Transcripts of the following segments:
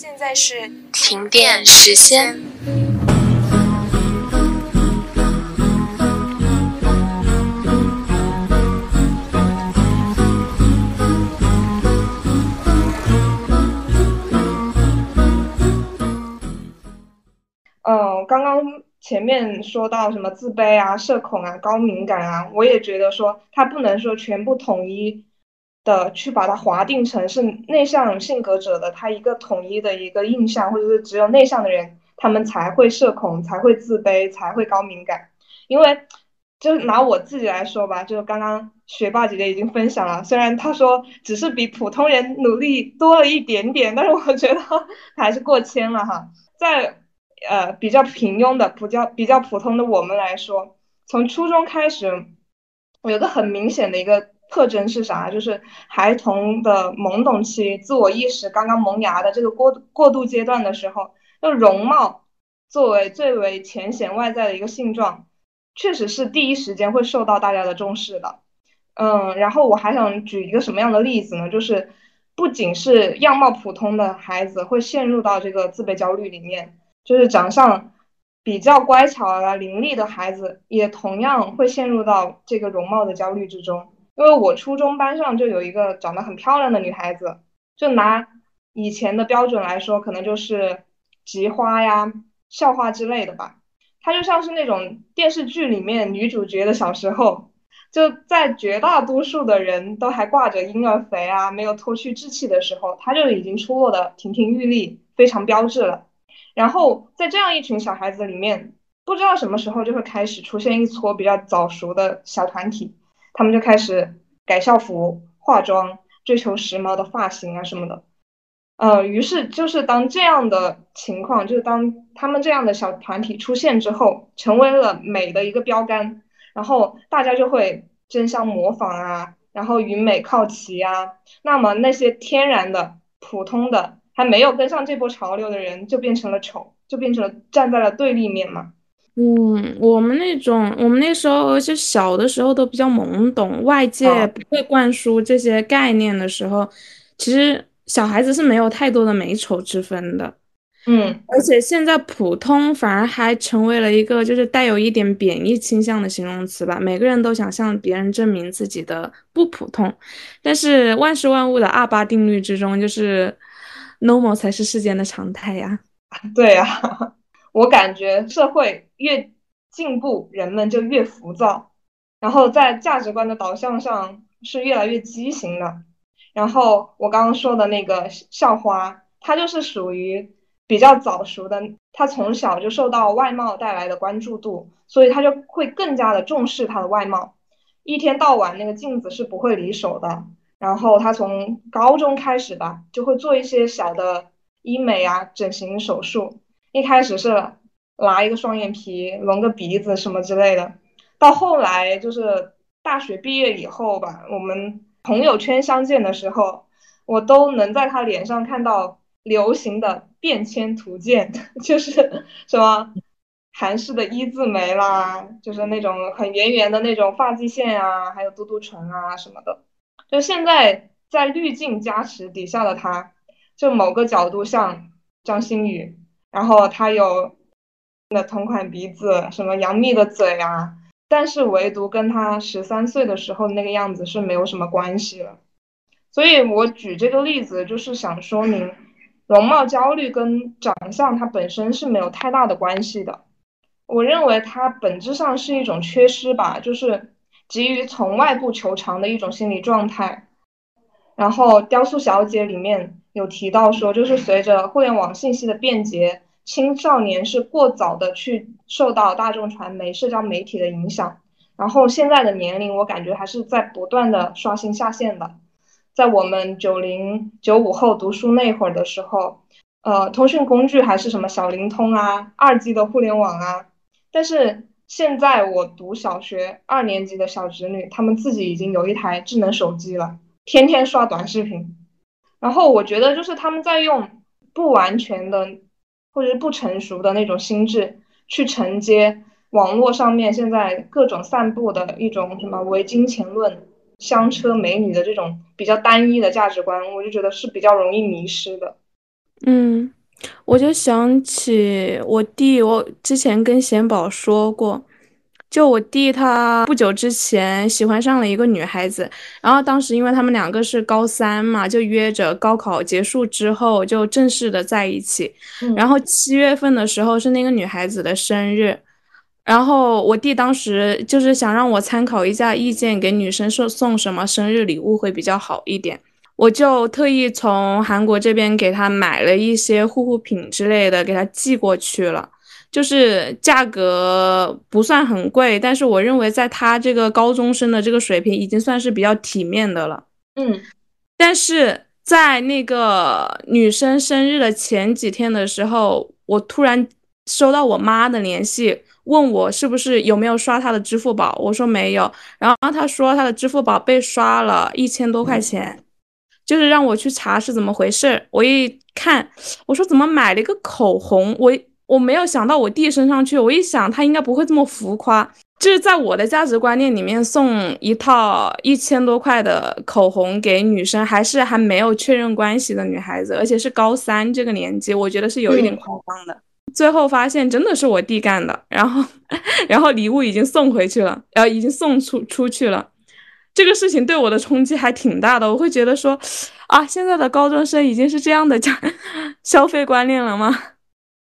现在是停电时间。嗯，刚刚前面说到什么自卑啊、社恐啊、高敏感啊，我也觉得说他不能说全部统一的去把它划定成是内向性格者的他一个统一的一个印象，或者是只有内向的人他们才会社恐、才会自卑、才会高敏感。因为就拿我自己来说吧，就是刚刚学霸姐姐已经分享了，虽然她说只是比普通人努力多了一点点，但是我觉得还是过谦了哈，在。呃，比较平庸的、比较比较普通的我们来说，从初中开始，有个很明显的一个特征是啥？就是孩童的懵懂期、自我意识刚刚萌芽的这个过过渡阶段的时候，那容貌作为最为浅显外在的一个性状，确实是第一时间会受到大家的重视的。嗯，然后我还想举一个什么样的例子呢？就是不仅是样貌普通的孩子会陷入到这个自卑焦虑里面。就是长相比较乖巧啊、伶俐的孩子，也同样会陷入到这个容貌的焦虑之中。因为我初中班上就有一个长得很漂亮的女孩子，就拿以前的标准来说，可能就是菊花呀、校花之类的吧。她就像是那种电视剧里面女主角的小时候，就在绝大多数的人都还挂着婴儿肥啊、没有脱去稚气的时候，她就已经出落的亭亭玉立，非常标致了。然后在这样一群小孩子里面，不知道什么时候就会开始出现一撮比较早熟的小团体，他们就开始改校服、化妆、追求时髦的发型啊什么的。呃，于是就是当这样的情况，就是当他们这样的小团体出现之后，成为了美的一个标杆，然后大家就会争相模仿啊，然后与美靠齐啊。那么那些天然的、普通的。还没有跟上这波潮流的人，就变成了丑，就变成了站在了对立面嘛。嗯，我们那种，我们那时候，而且小的时候都比较懵懂，外界不会灌输这些概念的时候，其实小孩子是没有太多的美丑之分的。嗯，而且现在普通反而还成为了一个就是带有一点贬义倾向的形容词吧。每个人都想向别人证明自己的不普通，但是万事万物的二八定律之中，就是。normal 才是世间的常态呀，对呀，我感觉社会越进步，人们就越浮躁，然后在价值观的导向上是越来越畸形的。然后我刚刚说的那个校花，她就是属于比较早熟的，她从小就受到外貌带来的关注度，所以她就会更加的重视她的外貌，一天到晚那个镜子是不会离手的。然后他从高中开始吧，就会做一些小的医美啊、整形手术。一开始是拉一个双眼皮、隆个鼻子什么之类的，到后来就是大学毕业以后吧，我们朋友圈相见的时候，我都能在他脸上看到流行的变迁图鉴，就是什么韩式的一字眉啦，就是那种很圆圆的那种发际线啊，还有嘟嘟唇啊什么的。就现在在滤镜加持底下的他，就某个角度像张馨予，然后他有那同款鼻子，什么杨幂的嘴啊，但是唯独跟他十三岁的时候那个样子是没有什么关系了。所以我举这个例子，就是想说明，容貌焦虑跟长相它本身是没有太大的关系的。我认为它本质上是一种缺失吧，就是。急于从外部求长的一种心理状态，然后《雕塑小姐》里面有提到说，就是随着互联网信息的便捷，青少年是过早的去受到大众传媒、社交媒体的影响，然后现在的年龄，我感觉还是在不断的刷新下限的。在我们九零九五后读书那会儿的时候，呃，通讯工具还是什么小灵通啊、二 G 的互联网啊，但是。现在我读小学二年级的小侄女，他们自己已经有一台智能手机了，天天刷短视频。然后我觉得就是他们在用不完全的或者是不成熟的那种心智去承接网络上面现在各种散布的一种什么唯金钱论、香车美女的这种比较单一的价值观，我就觉得是比较容易迷失的。嗯，我就想起我弟，我之前跟贤宝说过，就我弟他不久之前喜欢上了一个女孩子，然后当时因为他们两个是高三嘛，就约着高考结束之后就正式的在一起，然后七月份的时候是那个女孩子的生日。然后我弟当时就是想让我参考一下意见，给女生送送什么生日礼物会比较好一点。我就特意从韩国这边给他买了一些护肤品之类的，给他寄过去了。就是价格不算很贵，但是我认为在他这个高中生的这个水平，已经算是比较体面的了。嗯，但是在那个女生生日的前几天的时候，我突然收到我妈的联系。问我是不是有没有刷她的支付宝？我说没有，然后她说她的支付宝被刷了一千多块钱，就是让我去查是怎么回事。我一看，我说怎么买了一个口红？我我没有想到我弟身上去。我一想他应该不会这么浮夸，就是在我的价值观念里面送一套一千多块的口红给女生，还是还没有确认关系的女孩子，而且是高三这个年纪，我觉得是有一点夸张的。最后发现真的是我弟干的，然后，然后礼物已经送回去了，然后已经送出出去了。这个事情对我的冲击还挺大的，我会觉得说，啊，现在的高中生已经是这样的价 消费观念了吗？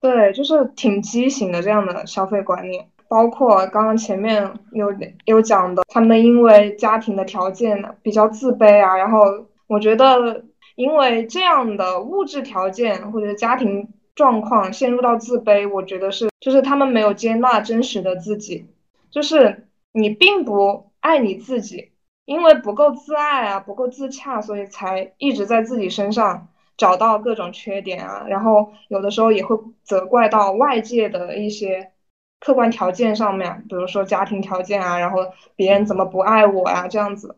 对，就是挺畸形的这样的消费观念。包括刚刚前面有有讲的，他们因为家庭的条件比较自卑啊，然后我觉得因为这样的物质条件或者家庭。状况陷入到自卑，我觉得是，就是他们没有接纳真实的自己，就是你并不爱你自己，因为不够自爱啊，不够自洽，所以才一直在自己身上找到各种缺点啊，然后有的时候也会责怪到外界的一些客观条件上面，比如说家庭条件啊，然后别人怎么不爱我呀这样子，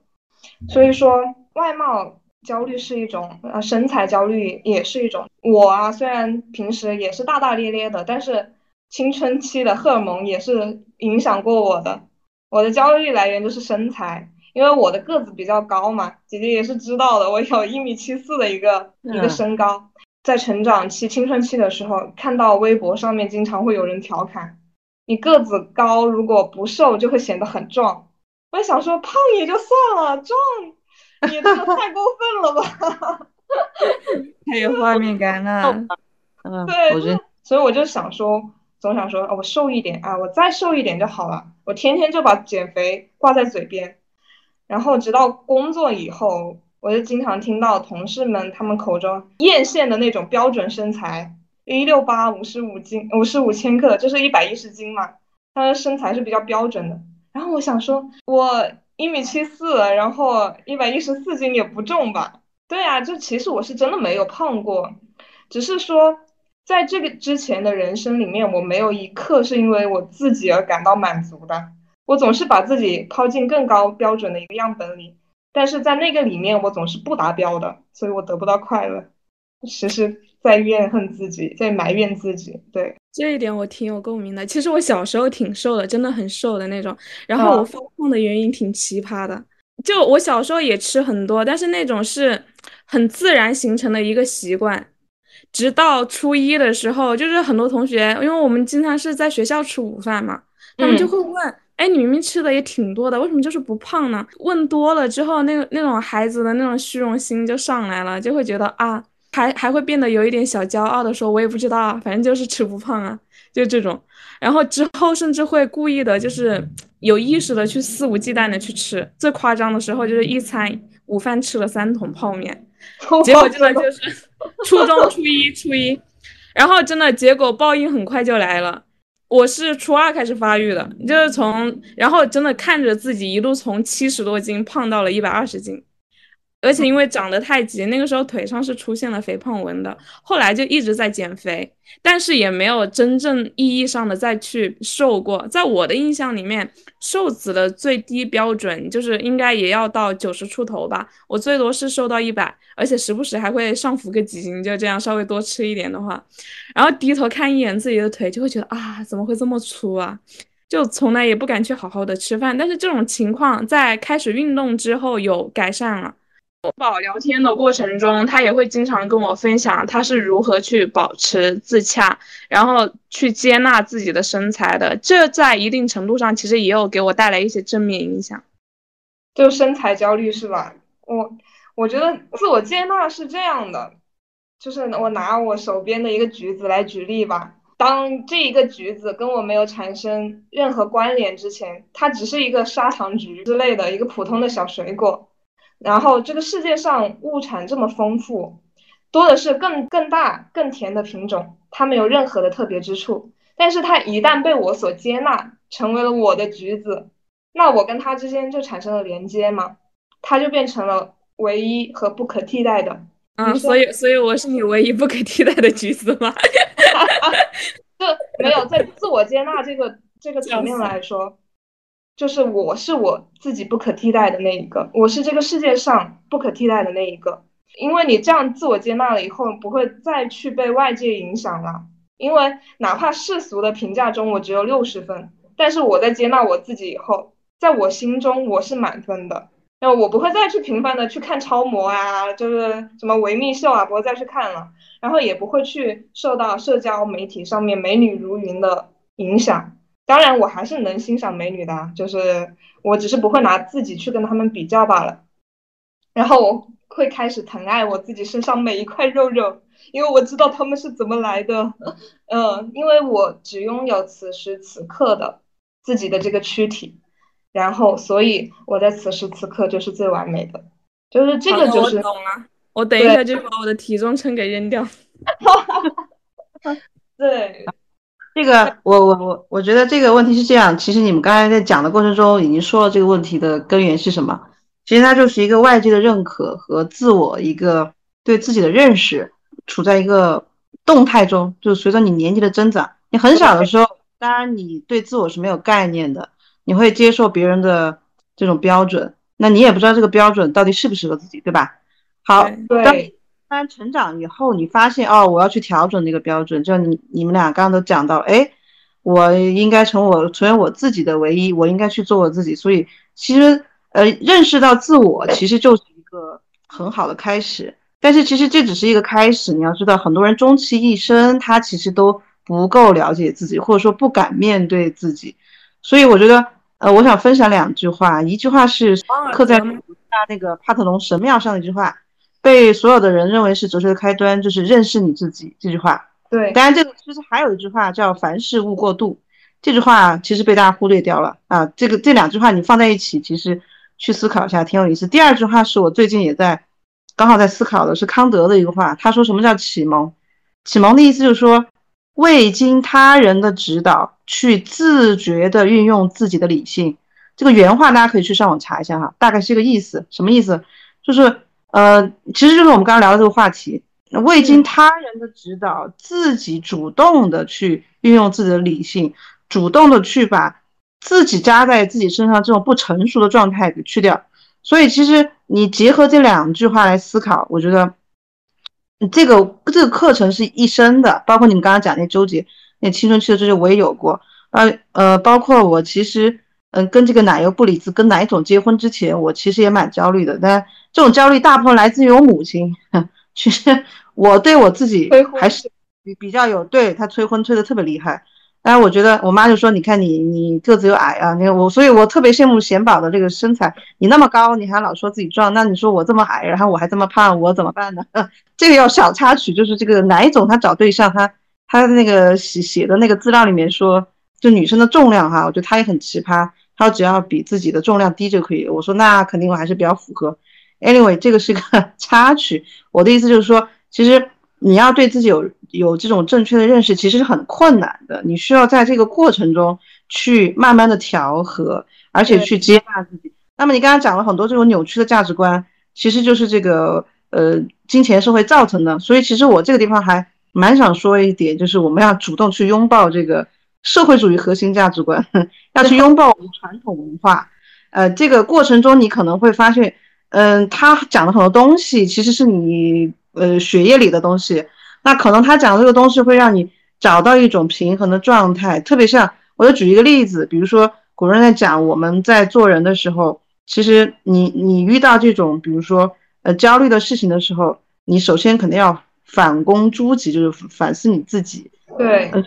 所以说外貌。焦虑是一种，呃，身材焦虑也是一种。我啊，虽然平时也是大大咧咧的，但是青春期的荷尔蒙也是影响过我的。我的焦虑来源就是身材，因为我的个子比较高嘛，姐姐也是知道的，我有一米七四的一个一个身高。在成长期、青春期的时候，看到微博上面经常会有人调侃，你个子高，如果不瘦就会显得很壮。我想说，胖也就算了，壮。你这个太过分了吧！太有画面感了。嗯，对，所以我就想说，总想说，我瘦一点啊，我再瘦一点就好了。我天天就把减肥挂在嘴边，然后直到工作以后，我就经常听到同事们他们口中艳羡的那种标准身材，一六八，五十五斤，五十五千克，就是一百一十斤嘛。他的身材是比较标准的。然后我想说，我。一米七四，然后一百一十四斤也不重吧？对啊，就其实我是真的没有胖过，只是说在这个之前的人生里面，我没有一刻是因为我自己而感到满足的。我总是把自己靠近更高标准的一个样本里，但是在那个里面我总是不达标的，所以我得不到快乐，时时在怨恨自己，在埋怨自己。对。这一点我挺有共鸣的。其实我小时候挺瘦的，真的很瘦的那种。然后我发胖的原因挺奇葩的，就我小时候也吃很多，但是那种是很自然形成的一个习惯。直到初一的时候，就是很多同学，因为我们经常是在学校吃午饭嘛，他们就会问：“哎，你明明吃的也挺多的，为什么就是不胖呢？”问多了之后，那个那种孩子的那种虚荣心就上来了，就会觉得啊。还还会变得有一点小骄傲的说，我也不知道啊，反正就是吃不胖啊，就这种。然后之后甚至会故意的，就是有意识的去肆无忌惮的去吃。最夸张的时候就是一餐午饭吃了三桶泡面，结果真的就是初中初一初一，然后真的结果报应很快就来了。我是初二开始发育的，就是从然后真的看着自己一路从七十多斤胖到了一百二十斤。而且因为长得太急，那个时候腿上是出现了肥胖纹的，后来就一直在减肥，但是也没有真正意义上的再去瘦过。在我的印象里面，瘦子的最低标准就是应该也要到九十出头吧，我最多是瘦到一百，而且时不时还会上浮个几斤，就这样稍微多吃一点的话，然后低头看一眼自己的腿，就会觉得啊，怎么会这么粗啊？就从来也不敢去好好的吃饭。但是这种情况在开始运动之后有改善了。宝聊天的过程中，他也会经常跟我分享他是如何去保持自洽，然后去接纳自己的身材的。这在一定程度上其实也有给我带来一些正面影响。就身材焦虑是吧？我我觉得自我接纳是这样的，就是我拿我手边的一个橘子来举例吧。当这一个橘子跟我没有产生任何关联之前，它只是一个砂糖橘之类的一个普通的小水果。然后这个世界上物产这么丰富，多的是更更大更甜的品种，它没有任何的特别之处。但是它一旦被我所接纳，成为了我的橘子，那我跟它之间就产生了连接嘛，它就变成了唯一和不可替代的。嗯，所以所以我是你唯一不可替代的橘子吗？就没有在自我接纳这个这个层面来说，就是我是我自己不可替代的那一个，我是这个世界上不可替代的那一个。因为你这样自我接纳了以后，不会再去被外界影响了。因为哪怕世俗的评价中我只有六十分，但是我在接纳我自己以后，在我心中我是满分的。那我不会再去频繁的去看超模啊，就是什么维密秀啊，不会再去看了。然后也不会去受到社交媒体上面美女如云的影响。当然，我还是能欣赏美女的，就是我只是不会拿自己去跟他们比较罢了。然后我会开始疼爱我自己身上每一块肉肉，因为我知道他们是怎么来的。嗯，因为我只拥有此时此刻的自己的这个躯体，然后所以我在此时此刻就是最完美的，就是这个就是。我等一下就把我的体重秤给扔掉。对，这个我我我我觉得这个问题是这样。其实你们刚才在讲的过程中已经说了这个问题的根源是什么。其实它就是一个外界的认可和自我一个对自己的认识处在一个动态中。就是随着你年纪的增长，你很小的时候，当然你对自我是没有概念的，你会接受别人的这种标准，那你也不知道这个标准到底适不适合自己，对吧？好，当当成长以后，你发现哦，我要去调整那个标准。就你你们俩刚刚都讲到，哎，我应该成我成为我自己的唯一，我应该去做我自己。所以其实呃，认识到自我其实就是一个很好的开始。但是其实这只是一个开始，你要知道，很多人终其一生，他其实都不够了解自己，或者说不敢面对自己。所以我觉得，呃，我想分享两句话，一句话是刻在那个帕特农神庙上的一句话。被所有的人认为是哲学的开端，就是认识你自己这句话。对，当然这个其实还有一句话叫凡事勿过度，这句话其实被大家忽略掉了啊。这个这两句话你放在一起，其实去思考一下挺有意思。第二句话是我最近也在刚好在思考的，是康德的一个话，他说什么叫启蒙？启蒙的意思就是说未经他人的指导去自觉地运用自己的理性。这个原话大家可以去上网查一下哈，大概是一个意思，什么意思？就是。呃，其实就是我们刚刚聊的这个话题，未经他人的指导，自己主动的去运用自己的理性，主动的去把自己扎在自己身上这种不成熟的状态给去掉。所以，其实你结合这两句话来思考，我觉得这个这个课程是一生的。包括你们刚刚讲那纠结，那青春期的纠结我也有过。呃呃，包括我其实，嗯，跟这个奶油布里兹跟奶总结婚之前，我其实也蛮焦虑的，但。这种焦虑大部分来自于我母亲。其实我对我自己还是比比较有，对她催婚催的特别厉害。但是我觉得我妈就说：“你看你你个子又矮啊，你我，所以我特别羡慕贤宝的这个身材。你那么高，你还老说自己壮，那你说我这么矮，然后我还这么胖，我怎么办呢？” 这个要小插曲，就是这个奶总他找对象，他他那个写写的那个资料里面说，就女生的重量哈，我觉得他也很奇葩，他只要比自己的重量低就可以。我说那肯定我还是比较符合。Anyway，这个是个 插曲。我的意思就是说，其实你要对自己有有这种正确的认识，其实是很困难的。你需要在这个过程中去慢慢的调和，而且去接纳自己。那么你刚刚讲了很多这种扭曲的价值观，其实就是这个呃金钱社会造成的。所以其实我这个地方还蛮想说一点，就是我们要主动去拥抱这个社会主义核心价值观，要去拥抱我们传统文化。呃，这个过程中你可能会发现。嗯，他讲的很多东西其实是你呃血液里的东西，那可能他讲的这个东西会让你找到一种平衡的状态。特别像，我就举一个例子，比如说古人在讲我们在做人的时候，其实你你遇到这种，比如说呃焦虑的事情的时候，你首先肯定要反躬诸己，就是反思你自己。对，呃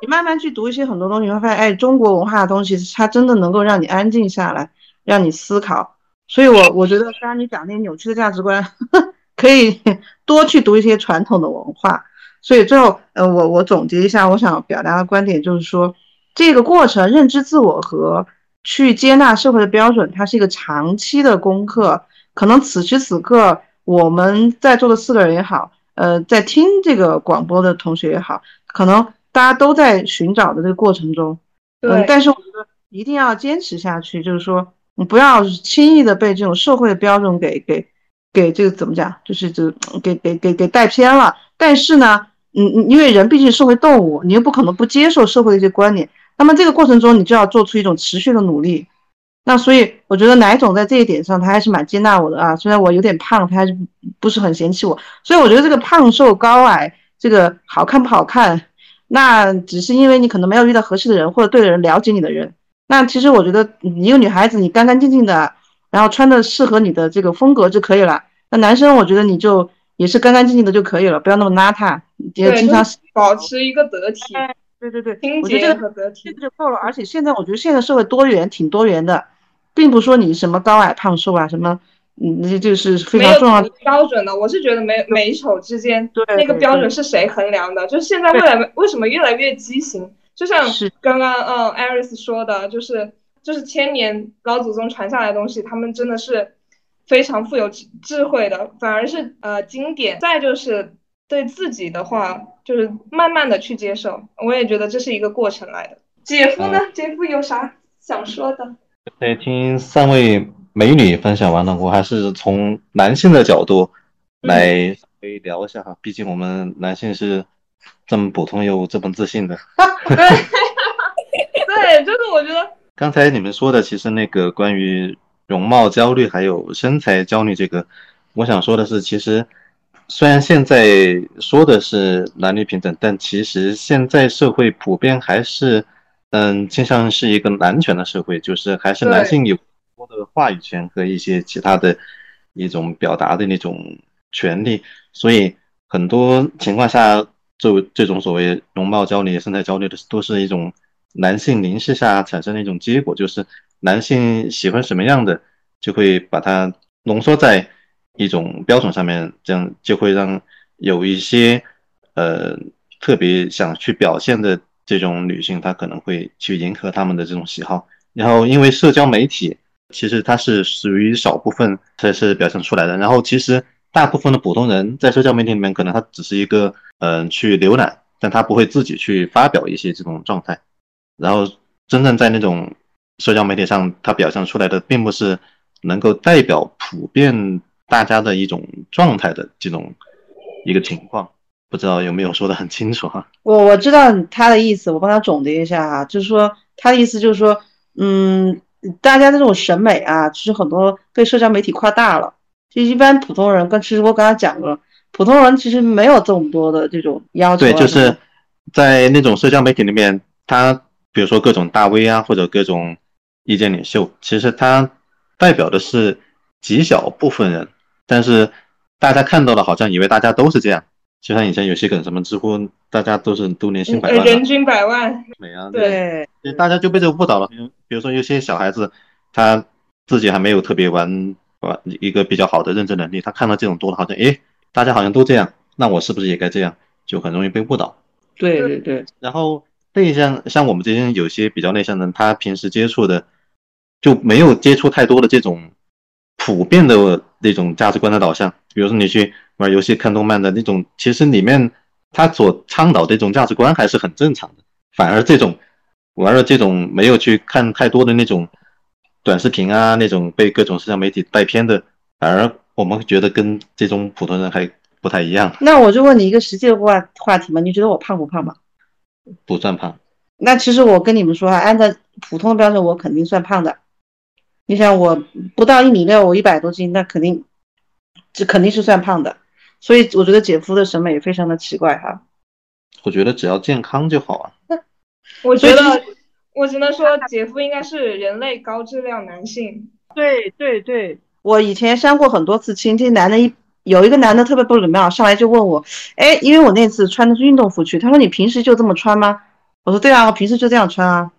你慢慢去读一些很多东西，你会发现，哎，中国文化的东西，它真的能够让你安静下来，让你思考。所以我我觉得，刚刚你讲那些扭曲的价值观，可以多去读一些传统的文化。所以最后，呃，我我总结一下，我想表达的观点就是说，这个过程，认知自我和去接纳社会的标准，它是一个长期的功课。可能此时此刻，我们在座的四个人也好，呃，在听这个广播的同学也好，可能大家都在寻找的这个过程中，嗯对，但是我觉得一定要坚持下去，就是说，你不要轻易的被这种社会的标准给给给这个怎么讲，就是这给给给给带偏了。但是呢，嗯嗯，因为人毕竟是社会动物，你又不可能不接受社会的一些观点，那么这个过程中，你就要做出一种持续的努力。那所以我觉得奶总在这一点上，他还是蛮接纳我的啊。虽然我有点胖，他还是不是很嫌弃我。所以我觉得这个胖瘦高矮，这个好看不好看，那只是因为你可能没有遇到合适的人或者对的人，了解你的人。那其实我觉得你一个女孩子，你干干净净的，然后穿的适合你的这个风格就可以了。那男生我觉得你就也是干干净净的就可以了，不要那么邋遢，也，经常保持一个得体、对对对，我觉得这个这和得体。个就够了。而且现在我觉得现在社会多元，挺多元的，并不说你什么高矮胖瘦啊，什么，嗯，这这是非常重要的。标准的，我是觉得美美丑之间对那个标准是谁衡量的？就是现在未来为什么越来越畸形？就像是刚刚嗯艾瑞斯说的，就是就是千年老祖宗传下来的东西，他们真的是非常富有智智慧的，反而是呃经典。再就是对自己的话，就是慢慢的去接受，我也觉得这是一个过程来的。姐夫呢？姐夫有啥想说的？在听三位美女分享完了，我还是从男性的角度来稍微聊一下哈，毕竟我们男性是这么普通又这么自信的。对，就是我觉得刚才你们说的，其实那个关于容貌焦虑还有身材焦虑这个，我想说的是，其实虽然现在说的是男女平等，但其实现在社会普遍还是，嗯，倾向是一个男权的社会，就是还是男性有多的话语权和一些其他的一种表达的那种权利，所以很多情况下，这这种所谓容貌焦虑、身材焦虑的，都是一种男性凝视下产生的一种结果，就是男性喜欢什么样的，就会把它浓缩在一种标准上面，这样就会让有一些呃特别想去表现的这种女性，她可能会去迎合他们的这种喜好。然后因为社交媒体，其实它是属于少部分才是表现出来的，然后其实大部分的普通人在社交媒体里面，可能他只是一个嗯、去浏览，但他不会自己去发表一些这种状态。然后真正在那种社交媒体上，它表现出来的并不是能够代表普遍大家的一种状态的这种一个情况。不知道有没有说的很清楚哈？我我知道他的意思，我帮他总结一下哈，就是说他的意思就是说，嗯，大家的这种审美啊，其实很多被社交媒体夸大了。就一般普通人，跟其实我刚才讲过，普通人其实没有这么多的这种要求啊。对，就是在那种社交媒体里面，他比如说各种大 V 啊，或者各种意见领袖，其实他代表的是极小部分人，但是大家看到的，好像以为大家都是这样。就像以前有些梗，什么知乎，大家都是都年薪百万、人均百万，美啊，对对大家就被这个误导了。比如说有些小孩子，他自己还没有特别玩玩一个比较好的认知能力，他看到这种多了，好像诶，大家好像都这样，那我是不是也该这样？就很容易被误导。对对对，然后内向，像我们这些有些比较内向的人，他平时接触的就没有接触太多的这种普遍的那种价值观的导向。比如说你去玩游戏、看动漫的那种，其实里面他所倡导的这种价值观还是很正常的。反而这种玩了这种没有去看太多的那种短视频啊，那种被各种社交媒体带偏的，反而我们觉得跟这种普通人还不太一样，那我就问你一个实际的话话题嘛，你觉得我胖不胖嘛？不算胖。那其实我跟你们说啊，按照普通的标准，我肯定算胖的。你想我不到一米六，我一百多斤，那肯定这肯定是算胖的。所以我觉得姐夫的审美也非常的奇怪哈。我觉得只要健康就好啊。我觉得我只能说姐夫应该是人类高质量男性。对对对，我以前相过很多次亲，这男的一有一个男的特别不礼貌，上来就问我，哎，因为我那次穿的是运动服去，他说你平时就这么穿吗？我说对啊，我平时就这样穿啊，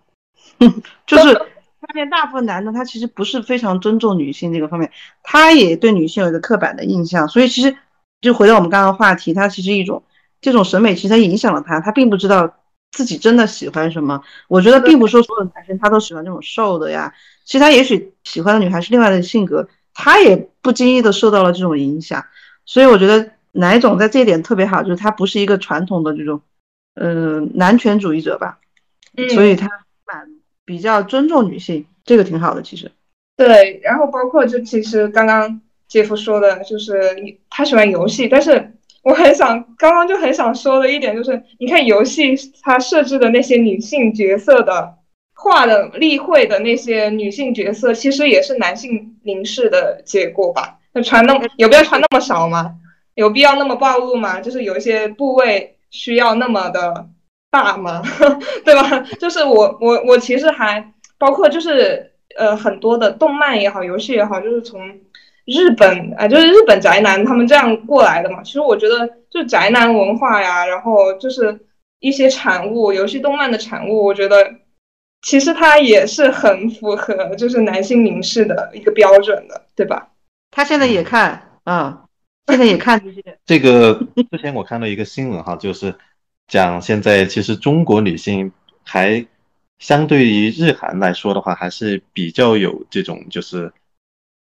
就是发现大部分男的他其实不是非常尊重女性这个方面，他也对女性有一个刻板的印象，所以其实就回到我们刚刚话题，他其实一种这种审美其实影响了他，他并不知道自己真的喜欢什么。我觉得并不是说所有男生他都喜欢这种瘦的呀，其实他也许喜欢的女孩是另外的性格，他也不经意的受到了这种影响。所以我觉得哪一种在这一点特别好，就是他不是一个传统的这种，呃，男权主义者吧，所以他蛮比较尊重女性，这个挺好的其实。对，然后包括就其实刚刚杰夫说的，就是他喜欢游戏，但是我很想刚刚就很想说的一点就是，你看游戏它设置的那些女性角色的画的例会的那些女性角色，其实也是男性凝视的结果吧。那穿那么有必要穿那么少吗？有必要那么暴露吗？就是有一些部位需要那么的大吗？对吧？就是我我我其实还包括就是呃很多的动漫也好，游戏也好，就是从日本啊，就是日本宅男他们这样过来的嘛。其实我觉得就宅男文化呀，然后就是一些产物，游戏动漫的产物，我觉得其实它也是很符合就是男性凝视的一个标准的，对吧？他现在也看啊，现在也看这些。这个之前我看到一个新闻哈，就是讲现在其实中国女性还相对于日韩来说的话，还是比较有这种就是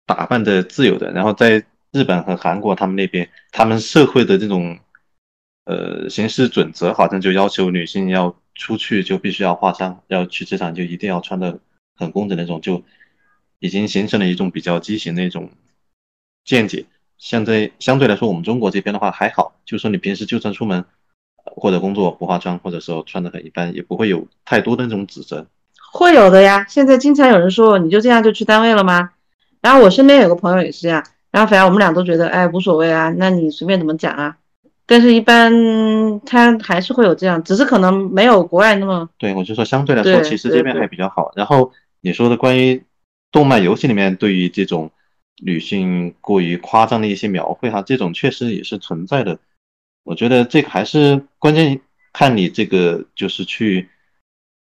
打扮的自由的。然后在日本和韩国他们那边，他们社会的这种呃行事准则，好像就要求女性要出去就必须要化妆，要去职场就一定要穿的很工整那种，就已经形成了一种比较畸形的一种。见解，相对相对来说，我们中国这边的话还好，就是说你平时就算出门或者工作不化妆，或者说穿的很一般，也不会有太多的那种指责。会有的呀，现在经常有人说你就这样就去单位了吗？然后我身边有个朋友也是这样，然后反正我们俩都觉得哎无所谓啊，那你随便怎么讲啊。但是，一般他还是会有这样，只是可能没有国外那么。对，我就说相对来说，其实这边还比较好。然后你说的关于动漫游戏里面对于这种。女性过于夸张的一些描绘哈，这种确实也是存在的。我觉得这个还是关键看你这个就是去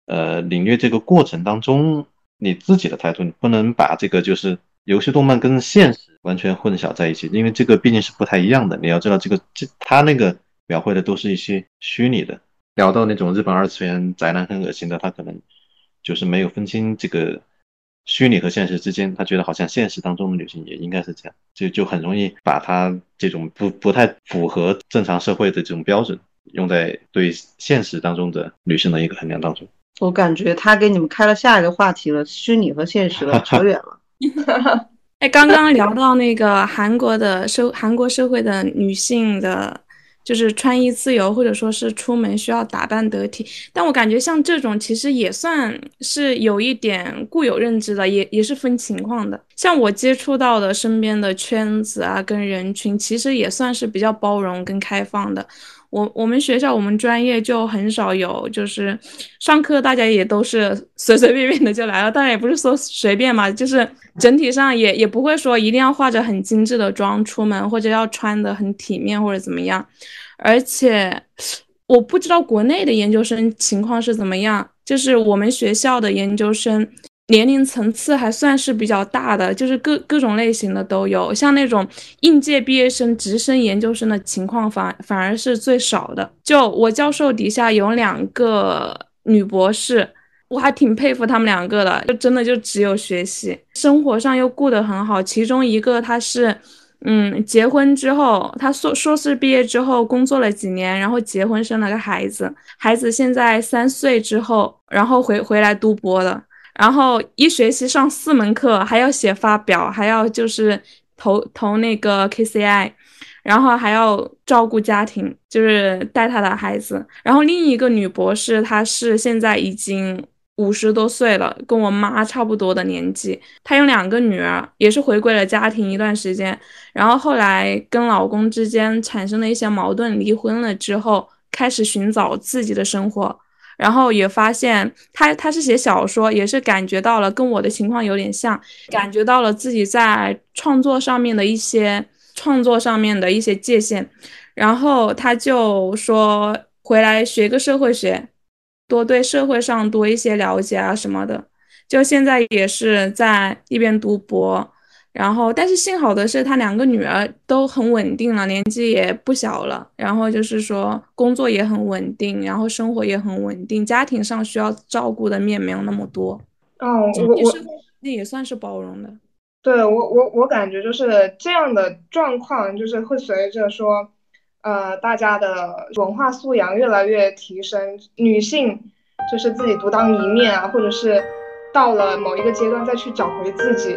呃领略这个过程当中你自己的态度，你不能把这个就是游戏动漫跟现实完全混淆在一起，因为这个毕竟是不太一样的。你要知道这个这他那个描绘的都是一些虚拟的。聊到那种日本二次元宅男很恶心的，他可能就是没有分清这个。虚拟和现实之间，他觉得好像现实当中的女性也应该是这样，就就很容易把他这种不不太符合正常社会的这种标准用在对现实当中的女性的一个衡量当中。我感觉他给你们开了下一个话题了，虚拟和现实了，扯远了。哎，刚刚聊到那个韩国的社 韩国社会的女性的。就是穿衣自由，或者说是出门需要打扮得体，但我感觉像这种其实也算是有一点固有认知的，也也是分情况的。像我接触到的身边的圈子啊，跟人群，其实也算是比较包容跟开放的。我我们学校我们专业就很少有，就是上课大家也都是随随便便的就来了，当然也不是说随便嘛，就是整体上也也不会说一定要化着很精致的妆出门，或者要穿的很体面或者怎么样。而且我不知道国内的研究生情况是怎么样，就是我们学校的研究生。年龄层次还算是比较大的，就是各各种类型的都有，像那种应届毕业生直升研究生的情况反反而是最少的。就我教授底下有两个女博士，我还挺佩服他们两个的，就真的就只有学习，生活上又顾得很好。其中一个她是，嗯，结婚之后，她硕硕士毕业之后工作了几年，然后结婚生了个孩子，孩子现在三岁之后，然后回回来读博了。然后一学期上四门课，还要写发表，还要就是投投那个 KCI，然后还要照顾家庭，就是带他的孩子。然后另一个女博士，她是现在已经五十多岁了，跟我妈差不多的年纪。她有两个女儿，也是回归了家庭一段时间，然后后来跟老公之间产生了一些矛盾，离婚了之后，开始寻找自己的生活。然后也发现他他是写小说，也是感觉到了跟我的情况有点像，感觉到了自己在创作上面的一些创作上面的一些界限，然后他就说回来学个社会学，多对社会上多一些了解啊什么的，就现在也是在一边读博。然后，但是幸好的是，他两个女儿都很稳定了，年纪也不小了。然后就是说，工作也很稳定，然后生活也很稳定，家庭上需要照顾的面没有那么多。哦，我我那也算是包容的。对我我我感觉就是这样的状况，就是会随着说，呃，大家的文化素养越来越提升，女性就是自己独当一面啊，或者是到了某一个阶段再去找回自己。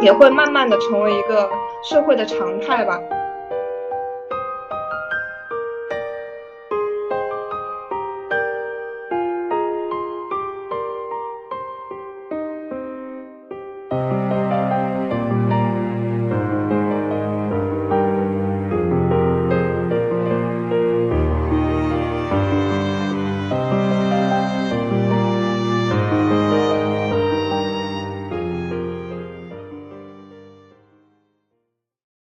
也会慢慢的成为一个社会的常态吧。